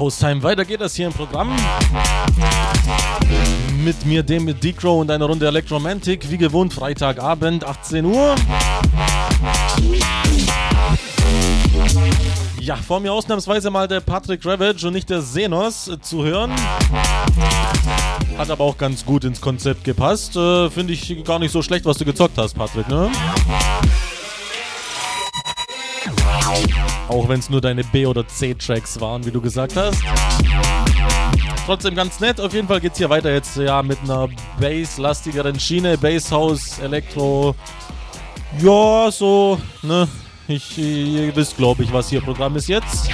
Ja, Hostime, weiter geht das hier im Programm. Mit mir, dem mit Decro und einer Runde Electromantic. Wie gewohnt, Freitagabend, 18 Uhr. Ja, vor mir ausnahmsweise mal der Patrick Ravage und nicht der Senos zu hören. Hat aber auch ganz gut ins Konzept gepasst. Äh, Finde ich gar nicht so schlecht, was du gezockt hast, Patrick, ne? Auch wenn es nur deine B- oder C-Tracks waren, wie du gesagt hast. Trotzdem ganz nett. Auf jeden Fall geht es hier weiter jetzt ja mit einer Bass-lastigeren Schiene. Basshouse, Elektro. Ja, so, ne? Ich, ihr wisst, glaube ich, was hier Programm ist jetzt.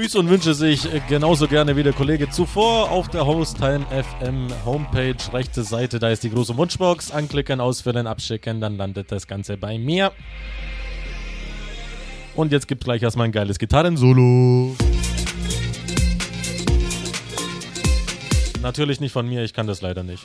Grüße und wünsche sich genauso gerne wie der Kollege zuvor auf der Hosttime FM Homepage, rechte Seite, da ist die große Wunschbox. Anklicken, ausfüllen, abschicken, dann landet das Ganze bei mir. Und jetzt gibt gleich erstmal ein geiles Gitarren-Solo. Natürlich nicht von mir, ich kann das leider nicht.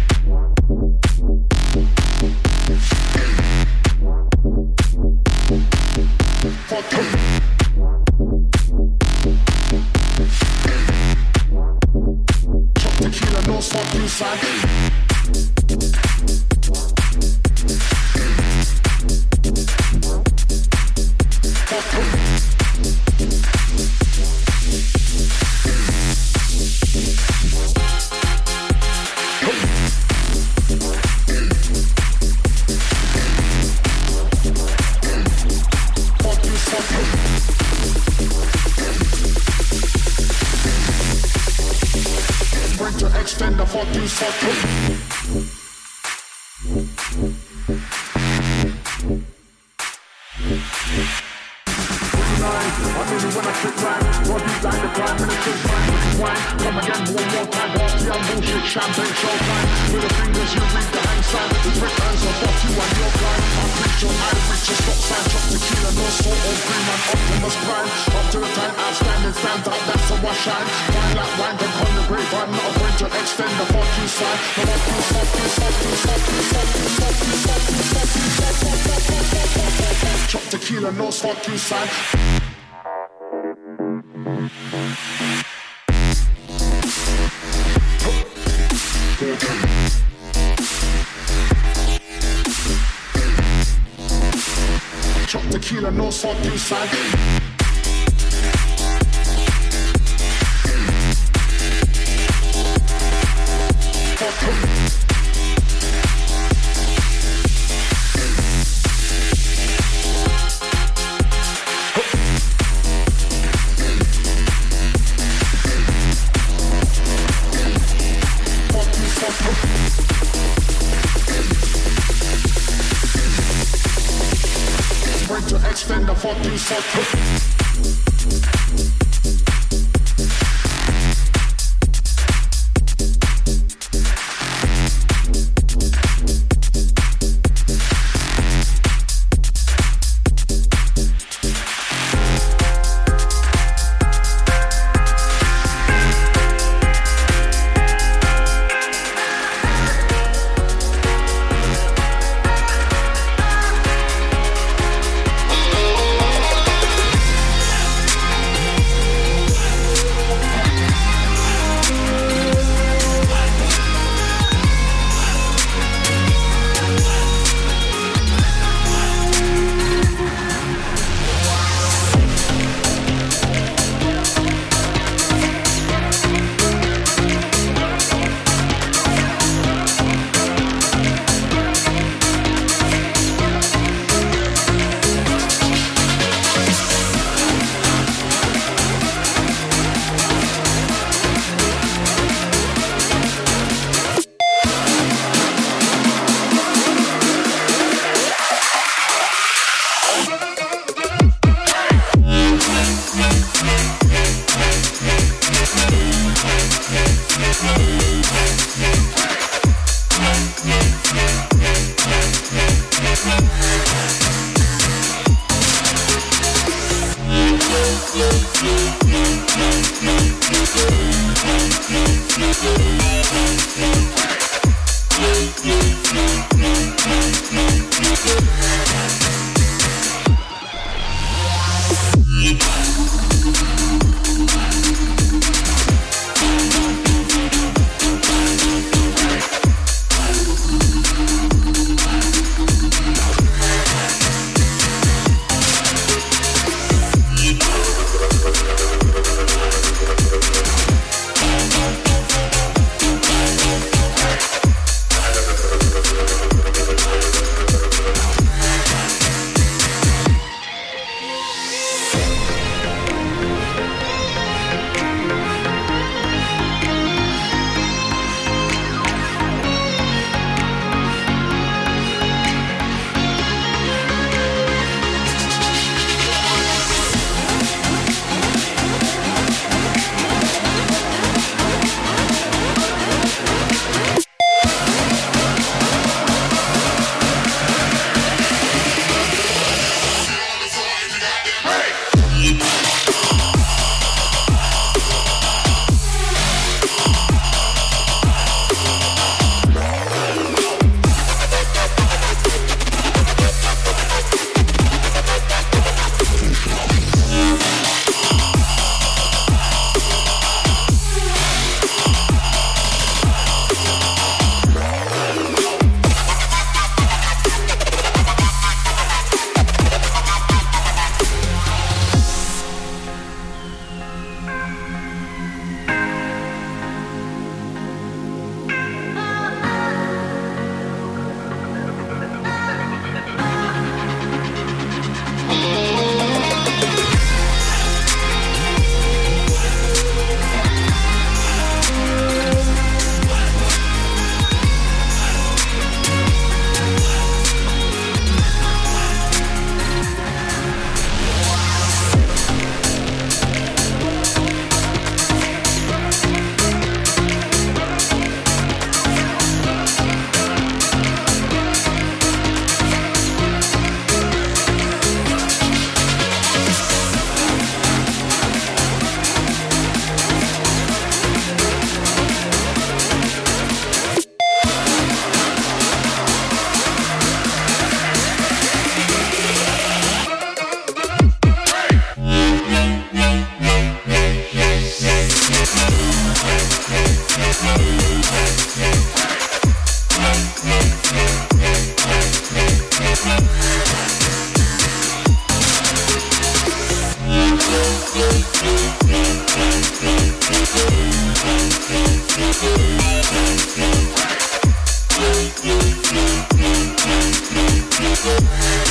Thank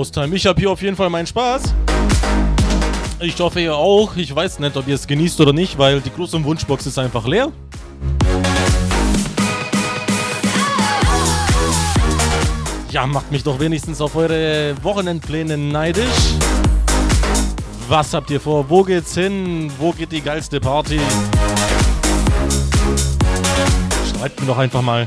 Haustime. Ich habe hier auf jeden Fall meinen Spaß. Ich hoffe ihr auch. Ich weiß nicht, ob ihr es genießt oder nicht, weil die große Wunschbox ist einfach leer. Ja, macht mich doch wenigstens auf eure Wochenendpläne neidisch. Was habt ihr vor? Wo geht's hin? Wo geht die geilste Party? Schreibt mir doch einfach mal.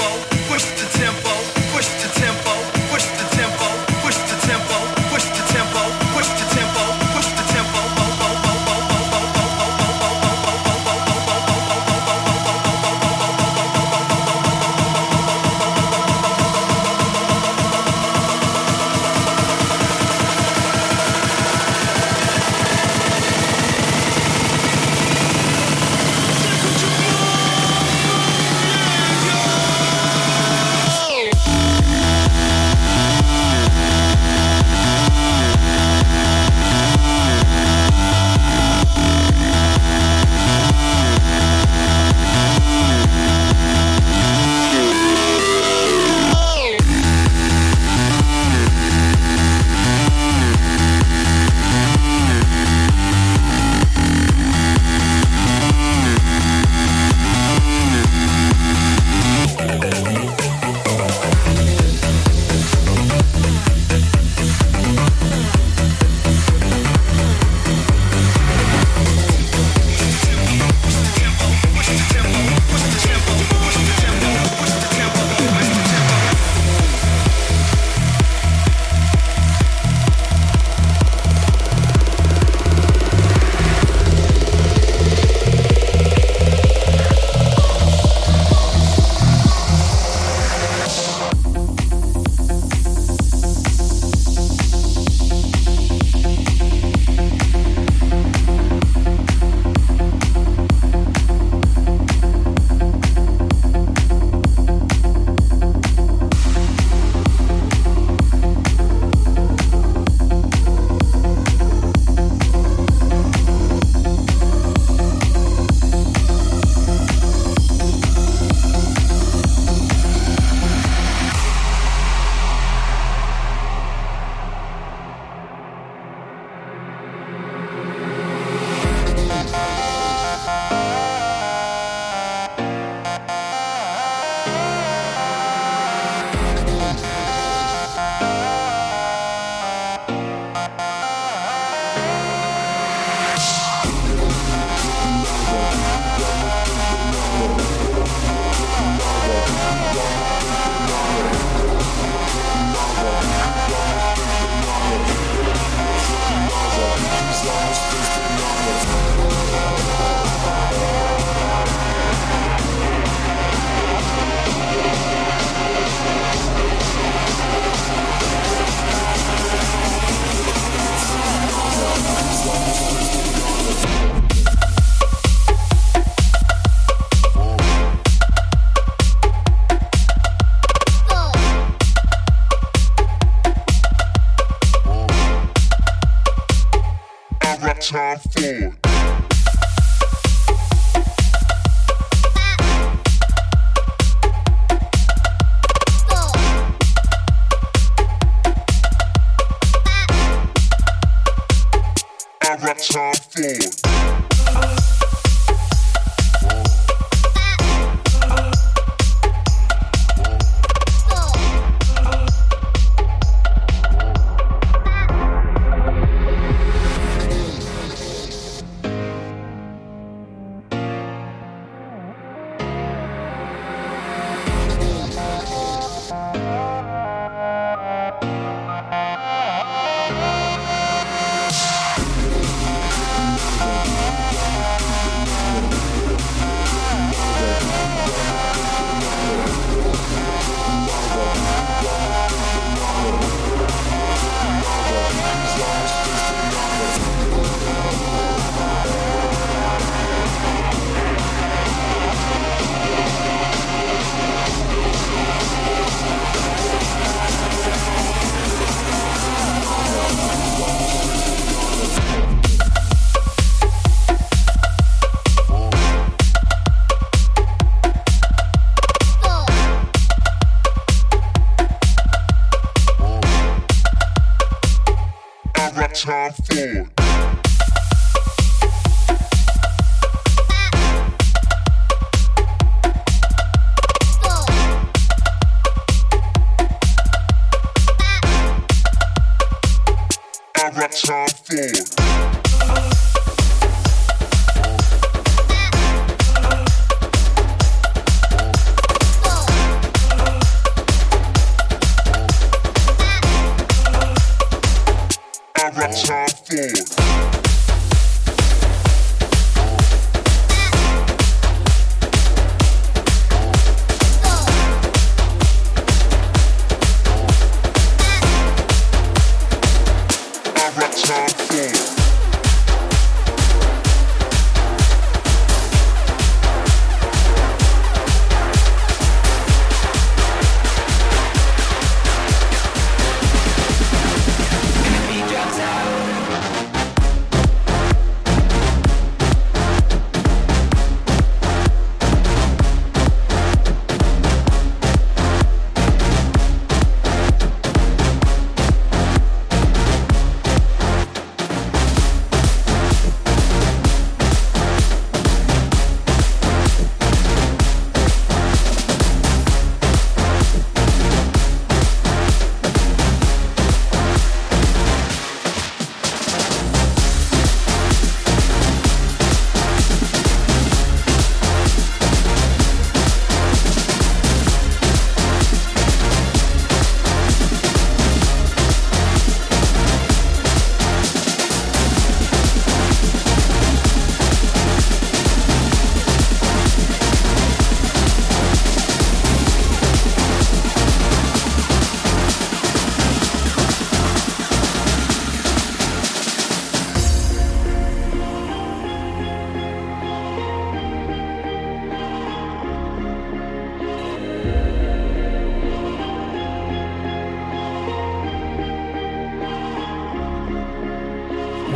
time for.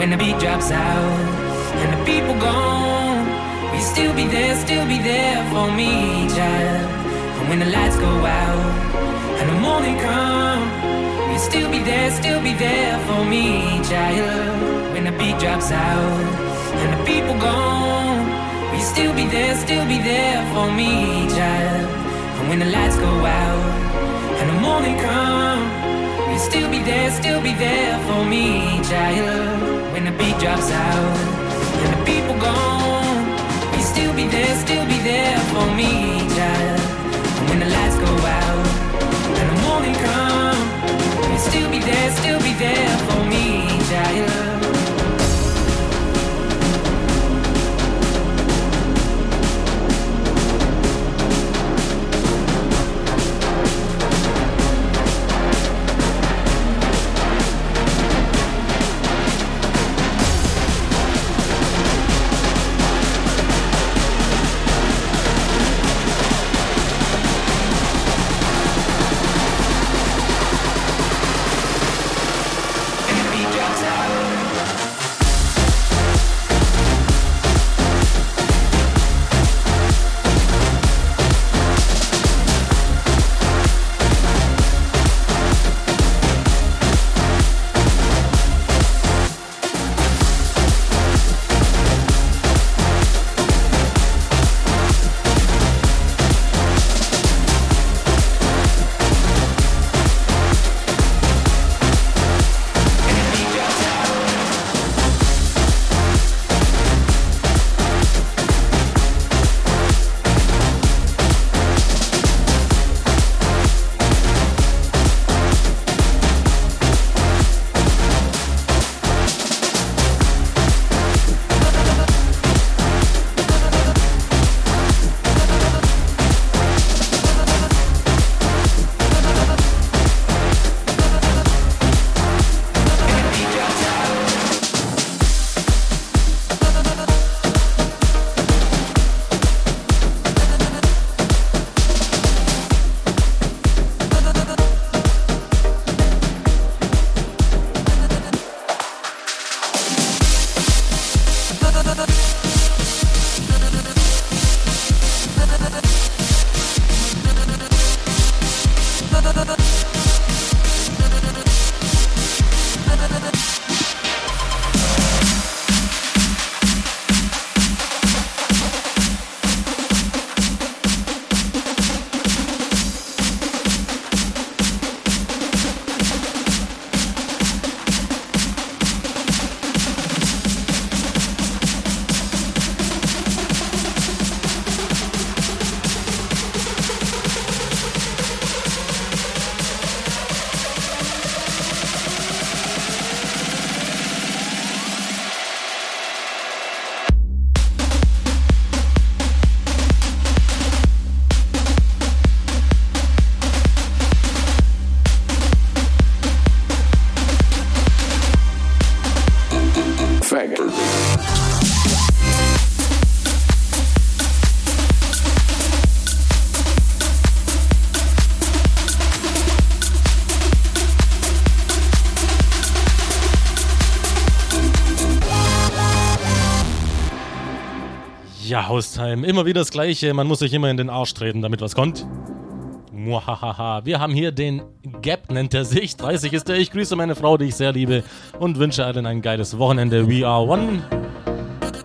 When the beat drops out and the people gone, will you still be there, still be there for me, child? And when the lights go out and the morning come, will you still be there, still be there for me, child? When the beat drops out and the people gone, will you still be there, still be there for me, child? And when the lights go out and the morning come. You still be there, still be there for me, child. When the beat drops out and the people gone, you still be there, still be there for me, child. And when the lights go out and the morning come, you still be there, still be there for me, child. Ja, Haustime, immer wieder das Gleiche. Man muss sich immer in den Arsch treten, damit was kommt. Muahaha. Wir haben hier den Gap, nennt er sich. 30 ist er. Ich grüße meine Frau, die ich sehr liebe und wünsche allen ein geiles Wochenende. We are one.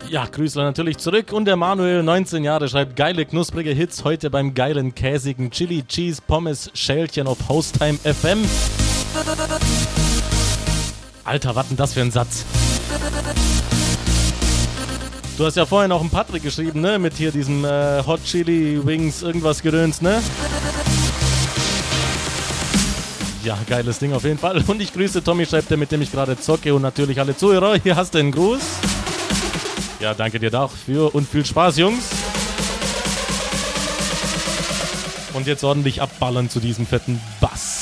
Ja, Grüße natürlich zurück. Und der Manuel, 19 Jahre, schreibt geile, knusprige Hits heute beim geilen, käsigen Chili Cheese Pommes Schälchen auf Haustime FM. Alter, was denn das für ein Satz? Du hast ja vorhin noch einen Patrick geschrieben, ne? Mit hier diesem äh, Hot Chili Wings, irgendwas gedöns, ne? Ja, geiles Ding auf jeden Fall. Und ich grüße Tommy, schreibt der, mit dem ich gerade zocke und natürlich alle Zuhörer. Hier hast du einen Gruß. Ja, danke dir dafür und viel Spaß, Jungs. Und jetzt ordentlich abballern zu diesem fetten Bass.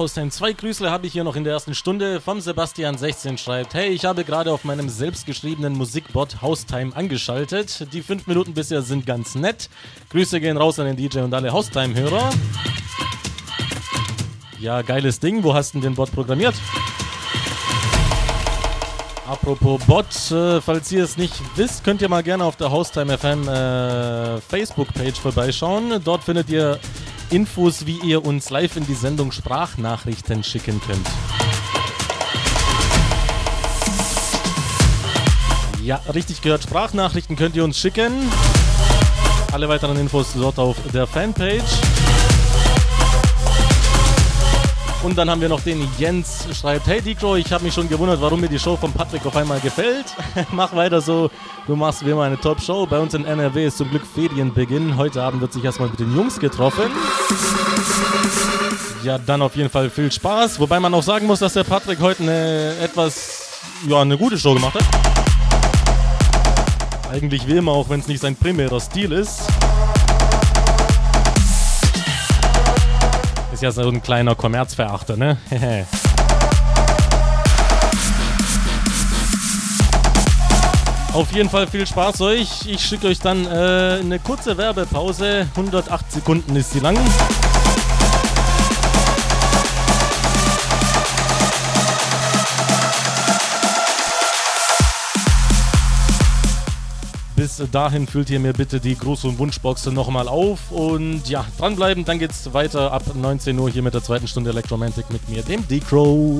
Haustime, zwei Grüßle habe ich hier noch in der ersten Stunde. Vom Sebastian16 schreibt: Hey, ich habe gerade auf meinem selbstgeschriebenen Musikbot Haustime angeschaltet. Die fünf Minuten bisher sind ganz nett. Grüße gehen raus an den DJ und alle Haustime-Hörer. Ja, geiles Ding. Wo hast du denn den Bot programmiert? Apropos Bot, äh, falls ihr es nicht wisst, könnt ihr mal gerne auf der Haustime FM äh, Facebook-Page vorbeischauen. Dort findet ihr Infos, wie ihr uns live in die Sendung Sprachnachrichten schicken könnt. Ja, richtig gehört, Sprachnachrichten könnt ihr uns schicken. Alle weiteren Infos dort auf der Fanpage. Und dann haben wir noch den Jens, schreibt, hey Dicro, ich habe mich schon gewundert, warum mir die Show von Patrick auf einmal gefällt. Mach weiter so, du machst wie immer eine Top-Show. Bei uns in NRW ist zum Glück Ferienbeginn. Heute Abend wird sich erstmal mit den Jungs getroffen. Ja, dann auf jeden Fall viel Spaß. Wobei man auch sagen muss, dass der Patrick heute eine etwas, ja, eine gute Show gemacht hat. Eigentlich wie immer, auch wenn es nicht sein primärer Stil ist. Ist ja so ein kleiner Kommerzverachter, ne? Auf jeden Fall viel Spaß euch. Ich schicke euch dann äh, eine kurze Werbepause. 108 Sekunden ist sie lang. Bis dahin füllt ihr mir bitte die Gruß- und Wunschbox nochmal auf. Und ja, dranbleiben, dann geht's weiter ab 19 Uhr hier mit der zweiten Stunde Electromantic mit mir, dem D-Crow.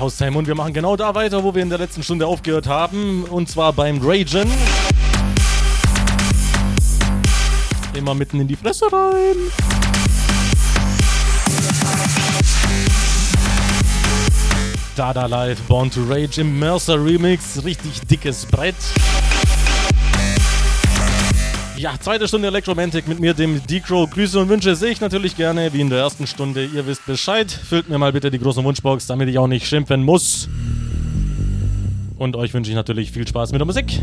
Haustime und wir machen genau da weiter, wo wir in der letzten Stunde aufgehört haben. Und zwar beim Ragen. Immer mitten in die Fresse rein. Dada Light, Born to Rage im Mercer Remix. Richtig dickes Brett. Ja, zweite Stunde Electromantic mit mir, dem D-Crow. Grüße und Wünsche sehe ich natürlich gerne, wie in der ersten Stunde. Ihr wisst Bescheid. Füllt mir mal bitte die große Wunschbox, damit ich auch nicht schimpfen muss. Und euch wünsche ich natürlich viel Spaß mit der Musik.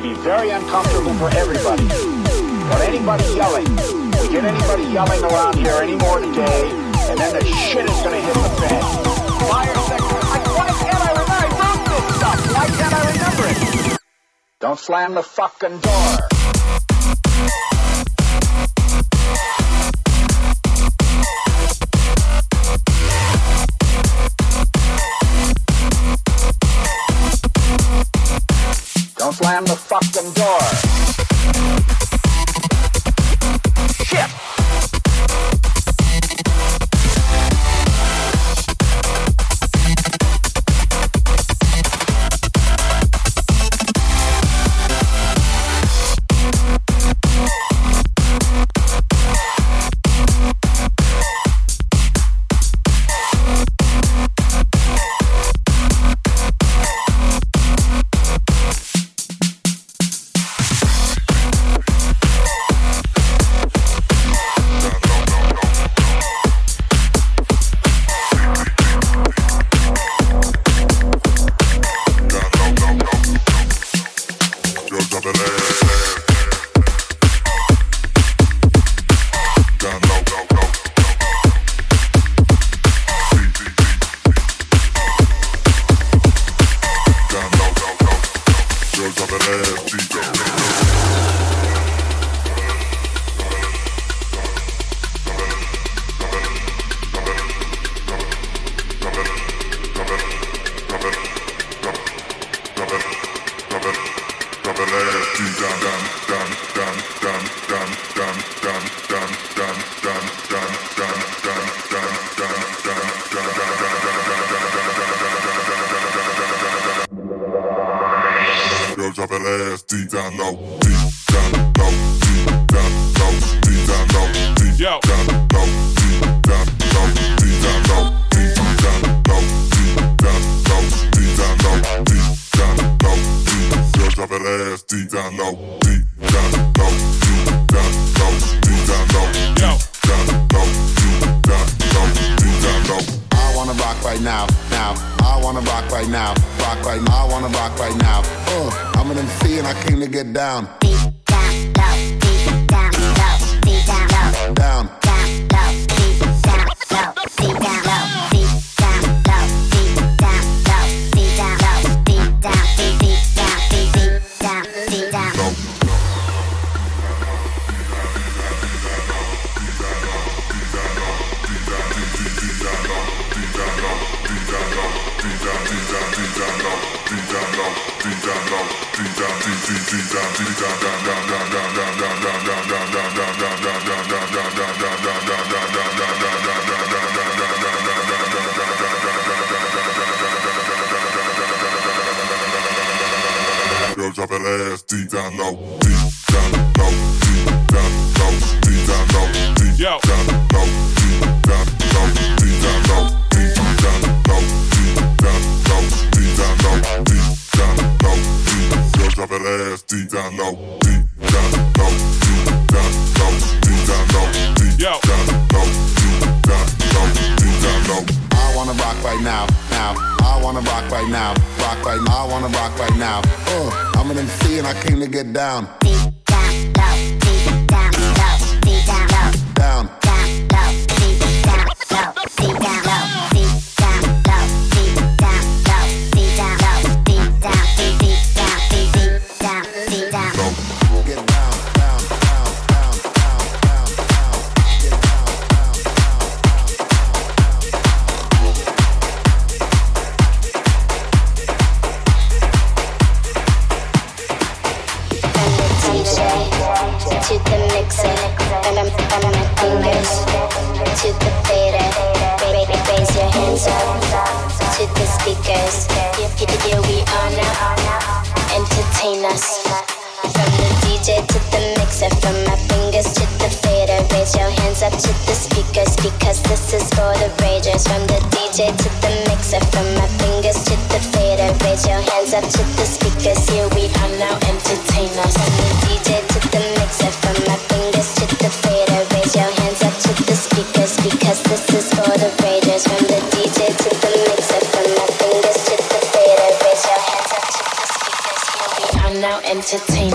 to be very uncomfortable for everybody. But anybody yelling, we get anybody yelling around here anymore today, and then the shit is going to hit the fan. Fire sector. Like, why can't I remember? This stuff. Why can't I remember it? Don't slam the fucking door. got an ass ego.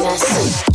Venus.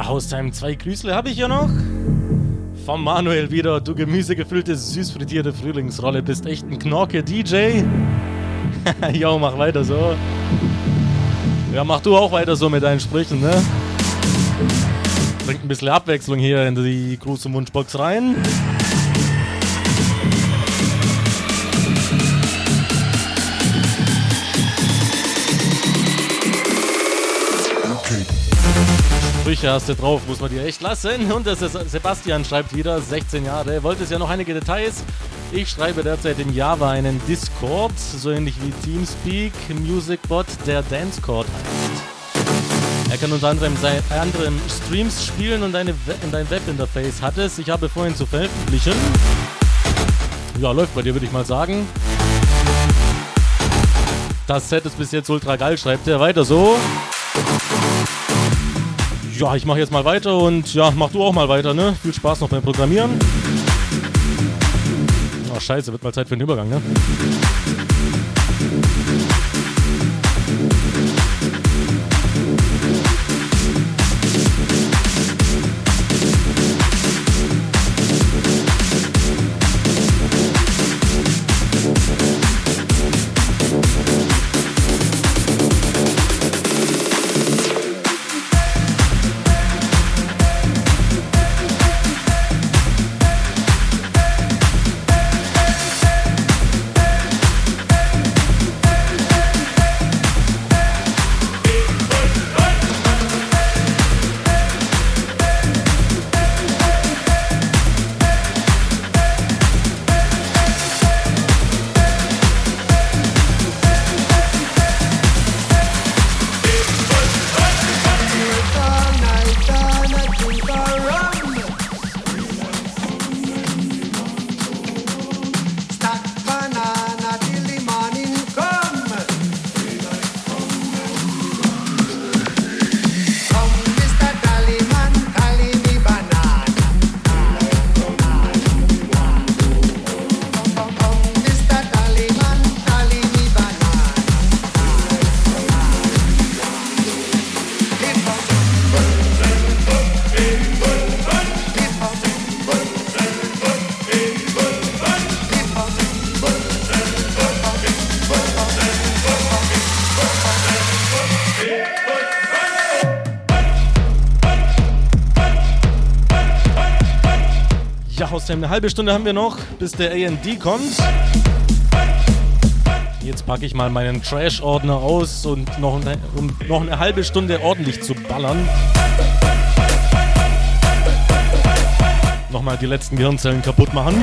Ja, Haustime, zwei Grüßle habe ich ja noch. Vom Manuel wieder, du gemüsegefüllte, süß frittierte Frühlingsrolle, bist echt ein Knorke-DJ. Jo, mach weiter so. Ja, mach du auch weiter so mit deinen Sprüchen, ne? Bringt ein bisschen Abwechslung hier in die große Wunschbox rein. Du drauf, muss man dir echt lassen. Und der Sebastian schreibt wieder, 16 Jahre, wollte es ja noch einige Details. Ich schreibe derzeit in Java einen Discord, so ähnlich wie Teamspeak, MusicBot, der Dancecord heißt. Er kann unter anderem, seine, anderem Streams spielen und eine, dein Webinterface hat es. Ich habe vorhin zu veröffentlichen. Ja, läuft bei dir, würde ich mal sagen. Das Set ist bis jetzt ultra geil, schreibt er. Weiter so ja, ich mache jetzt mal weiter und ja, mach du auch mal weiter, ne? Viel Spaß noch beim Programmieren. Oh, scheiße, wird mal Zeit für den Übergang, ne? Eine halbe Stunde haben wir noch, bis der AD kommt. Jetzt packe ich mal meinen Trash-Ordner aus und noch um noch eine halbe Stunde ordentlich zu ballern. Nochmal die letzten Gehirnzellen kaputt machen.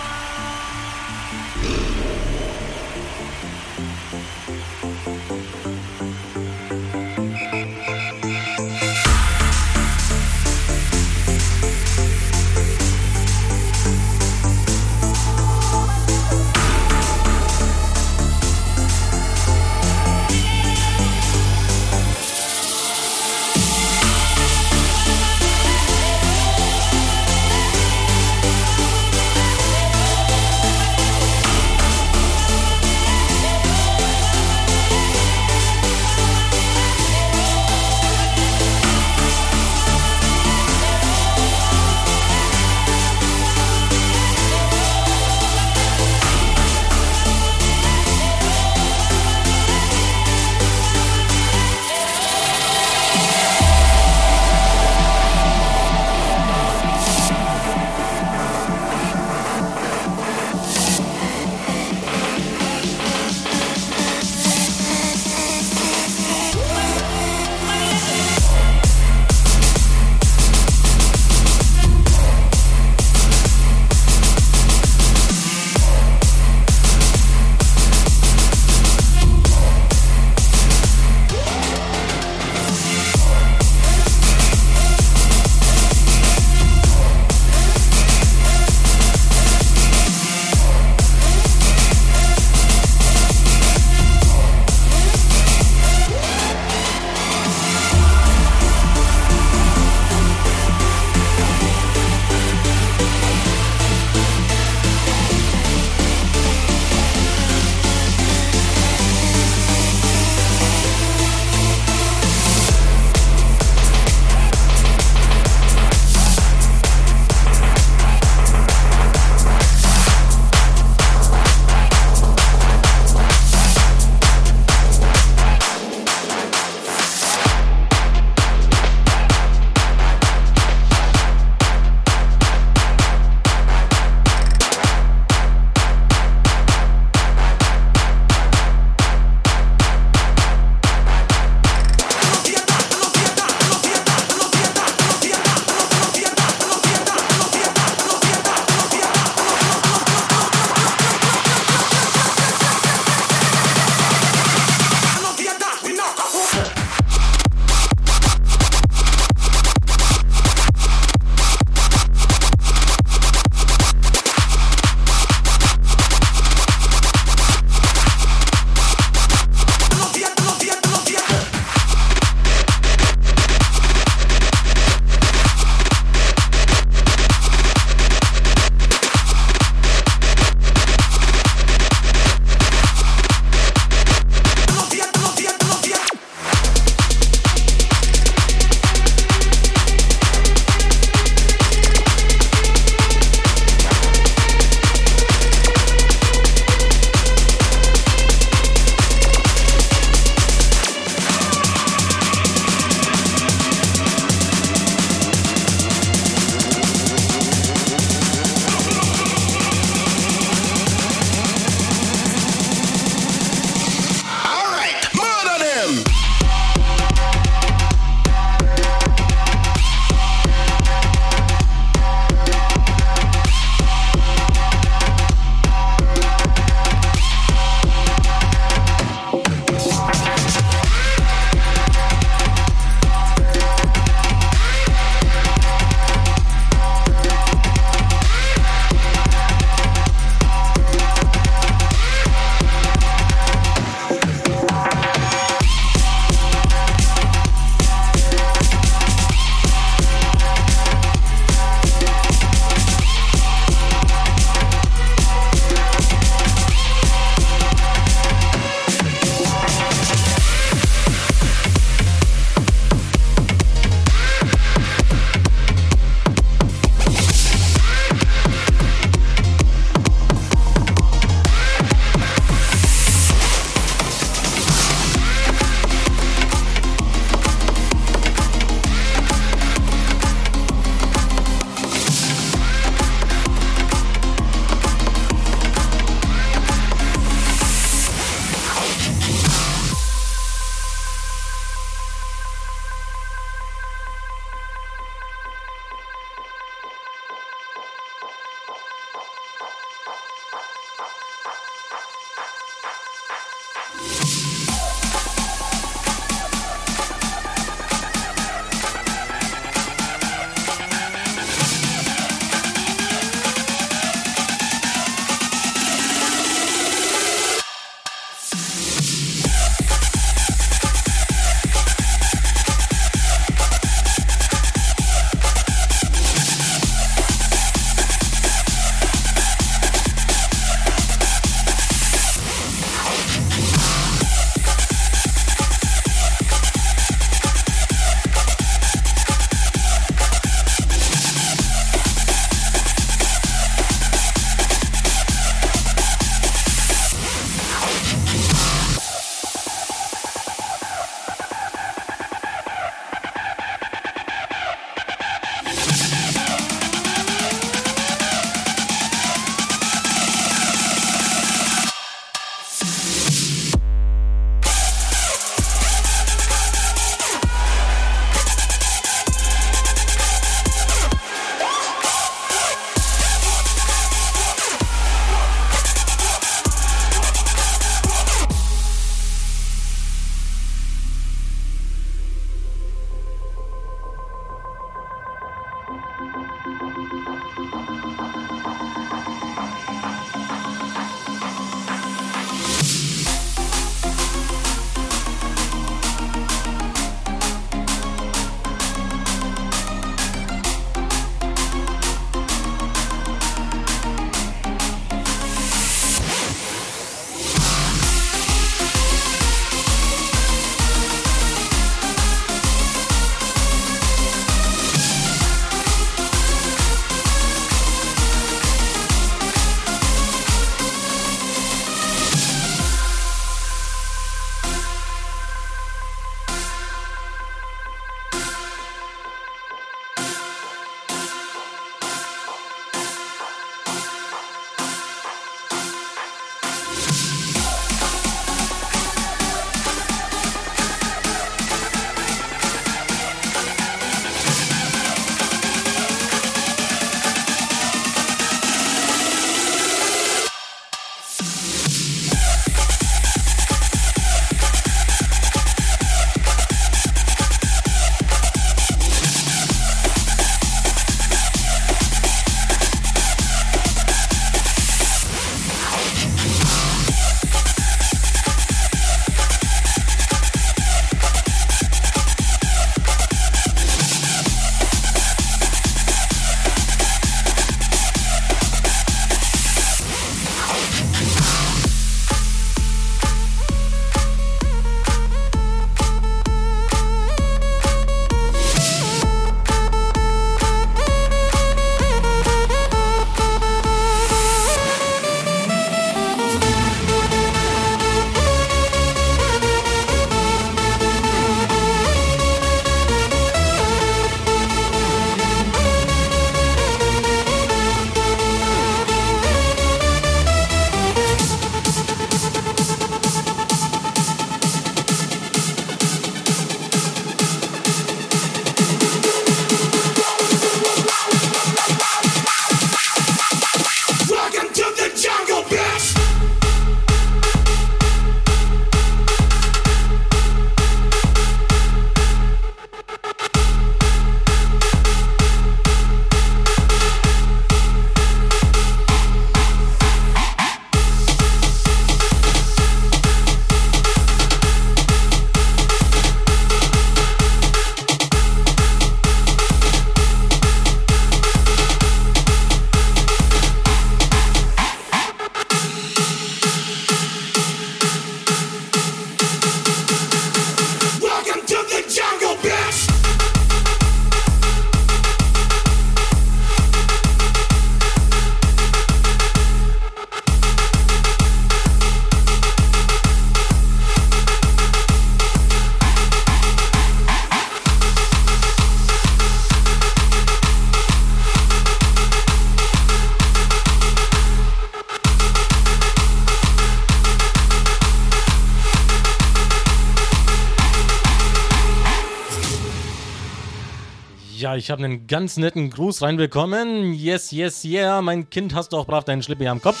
Ich habe einen ganz netten Gruß reinbekommen. Yes, yes, yeah. Mein Kind, hast du auch brav deinen Schlippi am Kopf?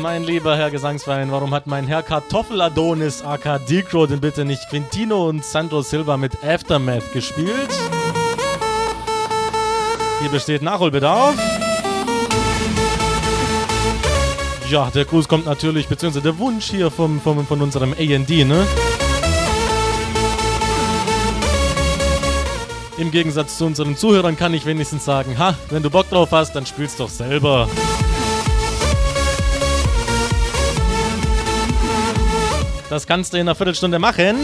Mein lieber Herr Gesangsverein, warum hat mein Herr Kartoffeladonis aka Decro denn bitte nicht Quintino und Sandro Silva mit Aftermath gespielt? Hier besteht Nachholbedarf. Ja, der Gruß kommt natürlich, beziehungsweise der Wunsch hier vom, vom, von unserem AD, ne? Im Gegensatz zu unseren Zuhörern kann ich wenigstens sagen, ha, wenn du Bock drauf hast, dann spielst doch selber. Das kannst du in einer Viertelstunde machen.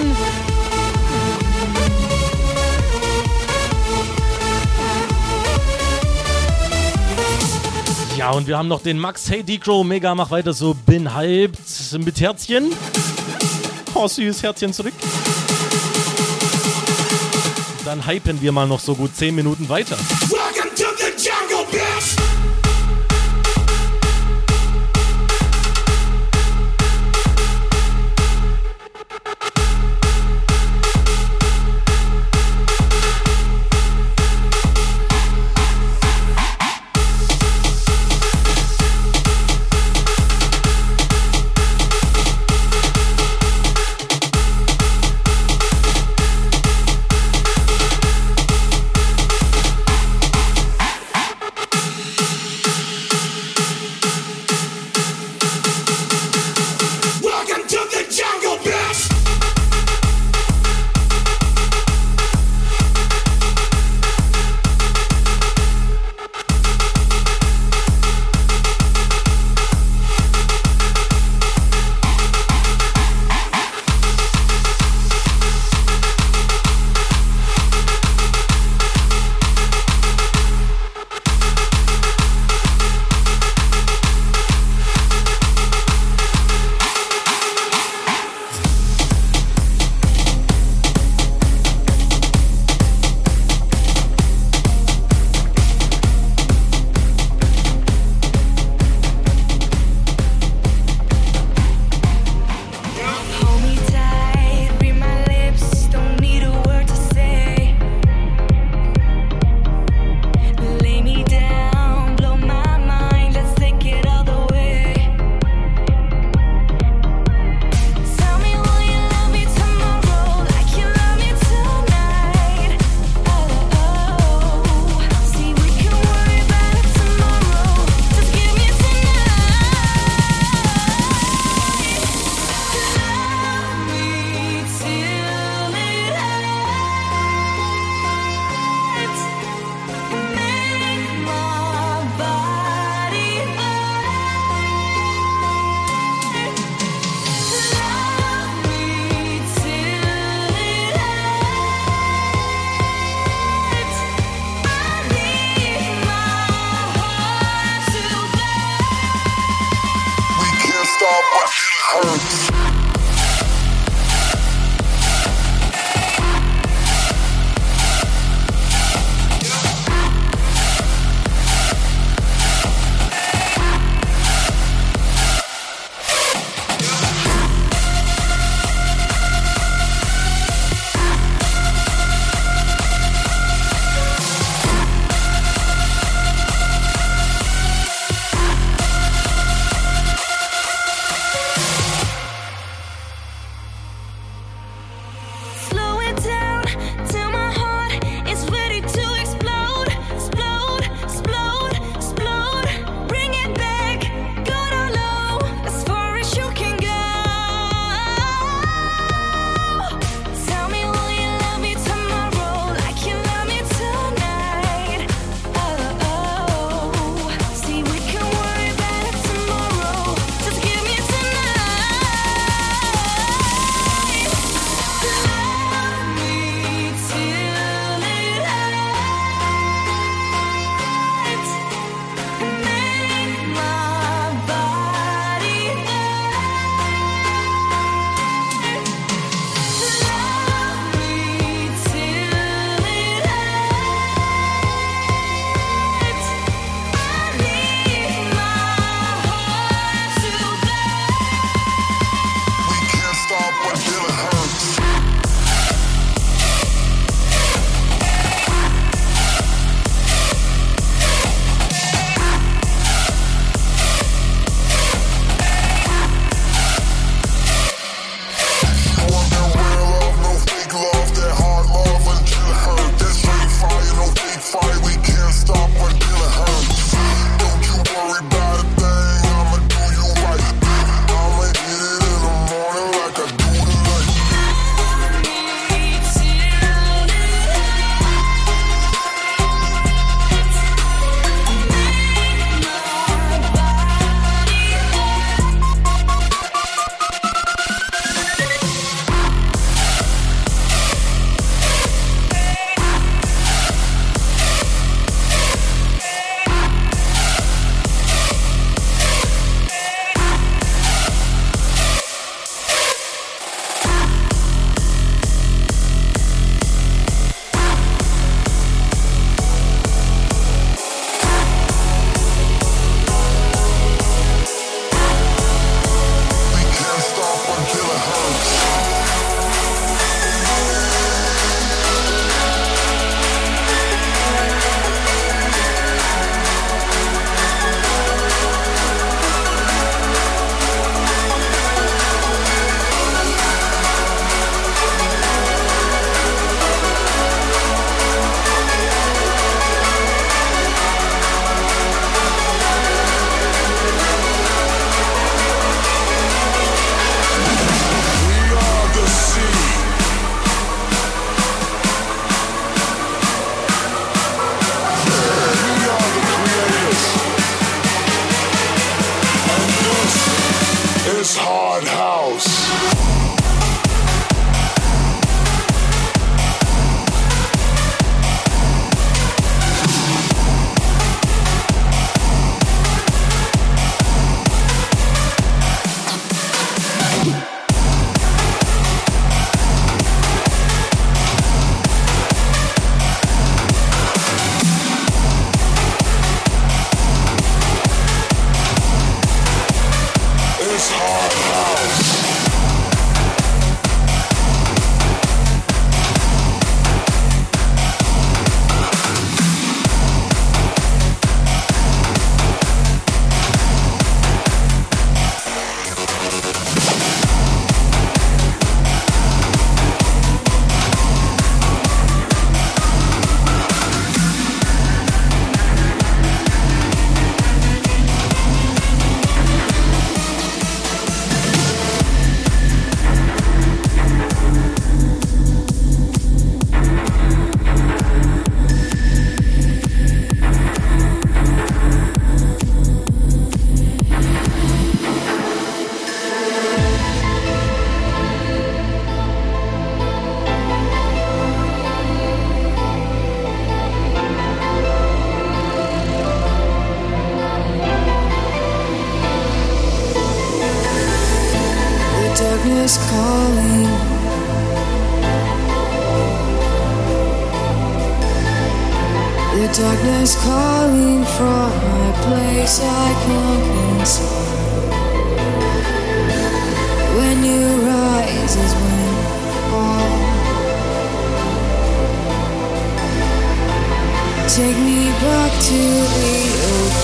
Ja, und wir haben noch den Max Hey Decro Mega, mach weiter so, bin hyped mit Herzchen. Oh, süß, Herzchen zurück. Dann hypen wir mal noch so gut 10 Minuten weiter.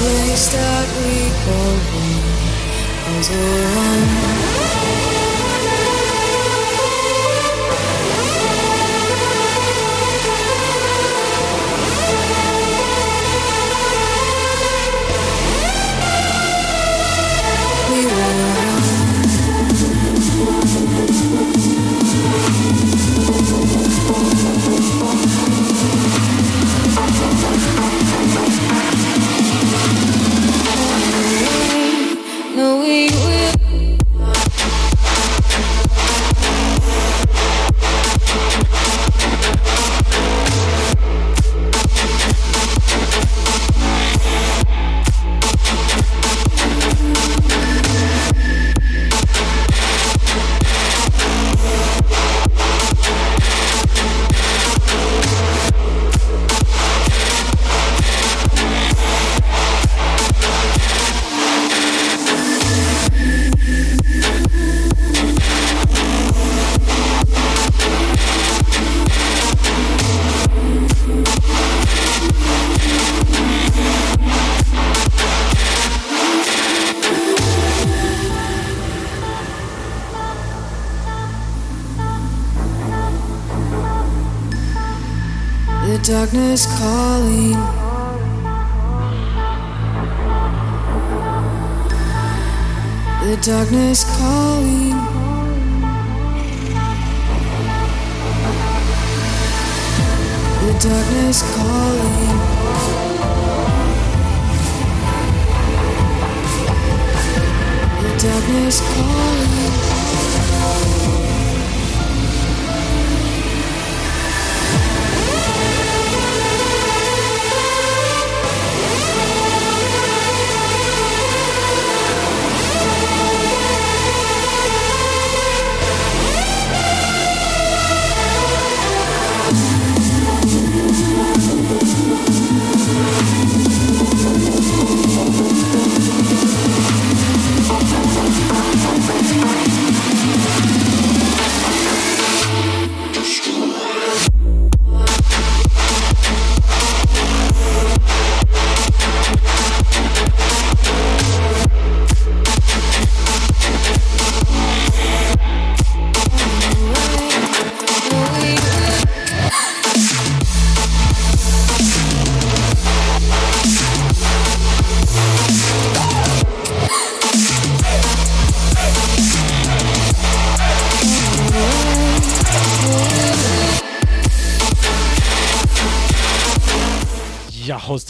Place that we called home. As one.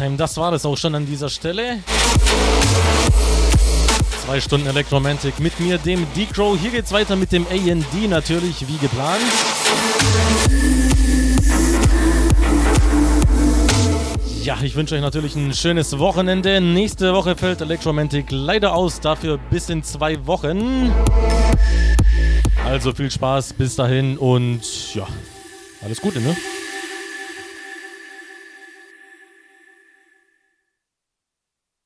Haustime, das war es auch schon an dieser Stelle. Zwei Stunden Electromantic mit mir, dem D-Crow. Hier geht's weiter mit dem AND natürlich, wie geplant. Ja, ich wünsche euch natürlich ein schönes Wochenende. Nächste Woche fällt Electromantic leider aus, dafür bis in zwei Wochen. Also viel Spaß bis dahin und ja, alles Gute, ne?